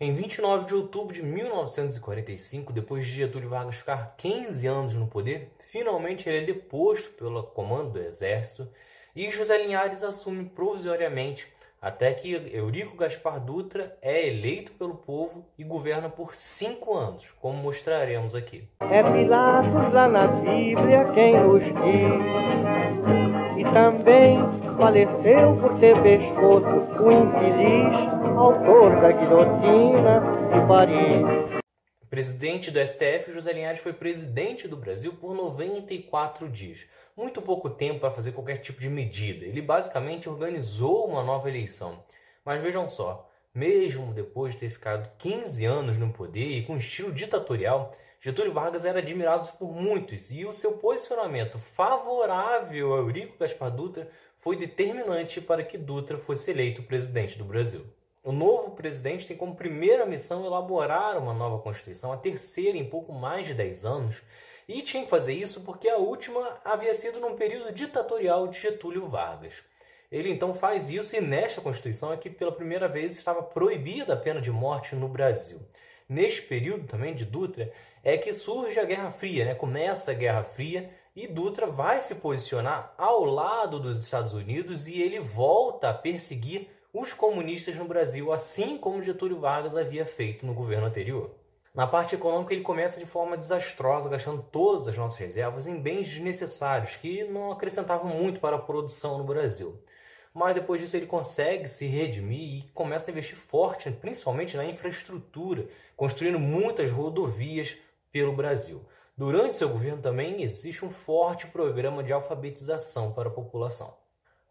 Em 29 de outubro de 1945, depois de Getúlio Vargas ficar 15 anos no poder, finalmente ele é deposto pelo comando do Exército e José Linhares assume provisoriamente até que Eurico Gaspar Dutra é eleito pelo povo e governa por cinco anos, como mostraremos aqui. É Pilatos lá na Bíblia quem nos diz, e também faleceu por ter pescoço o infeliz autor da guilhotina de Paris. Presidente do STF, José Linhares foi presidente do Brasil por 94 dias. Muito pouco tempo para fazer qualquer tipo de medida. Ele basicamente organizou uma nova eleição. Mas vejam só, mesmo depois de ter ficado 15 anos no poder e com estilo ditatorial, Getúlio Vargas era admirado por muitos e o seu posicionamento favorável a Eurico Gaspar Dutra foi determinante para que Dutra fosse eleito presidente do Brasil. O novo presidente tem como primeira missão elaborar uma nova Constituição, a terceira em pouco mais de 10 anos, e tinha que fazer isso porque a última havia sido num período ditatorial de Getúlio Vargas. Ele então faz isso e nesta Constituição é que pela primeira vez estava proibida a pena de morte no Brasil. Neste período também de Dutra é que surge a Guerra Fria, né? começa a Guerra Fria e Dutra vai se posicionar ao lado dos Estados Unidos e ele volta a perseguir os comunistas no Brasil, assim como Getúlio Vargas havia feito no governo anterior. Na parte econômica, ele começa de forma desastrosa, gastando todas as nossas reservas em bens desnecessários que não acrescentavam muito para a produção no Brasil. Mas depois disso, ele consegue se redimir e começa a investir forte, principalmente na infraestrutura, construindo muitas rodovias pelo Brasil. Durante seu governo também existe um forte programa de alfabetização para a população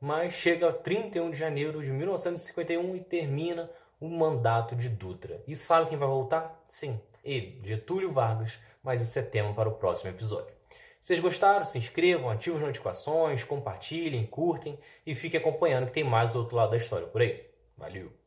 mas chega 31 de janeiro de 1951 e termina o mandato de Dutra. E sabe quem vai voltar? Sim, ele, Getúlio Vargas, mas isso é tema para o próximo episódio. Vocês gostaram, se inscrevam, ativem as notificações, compartilhem, curtem e fiquem acompanhando que tem mais do outro lado da história por aí. Valeu!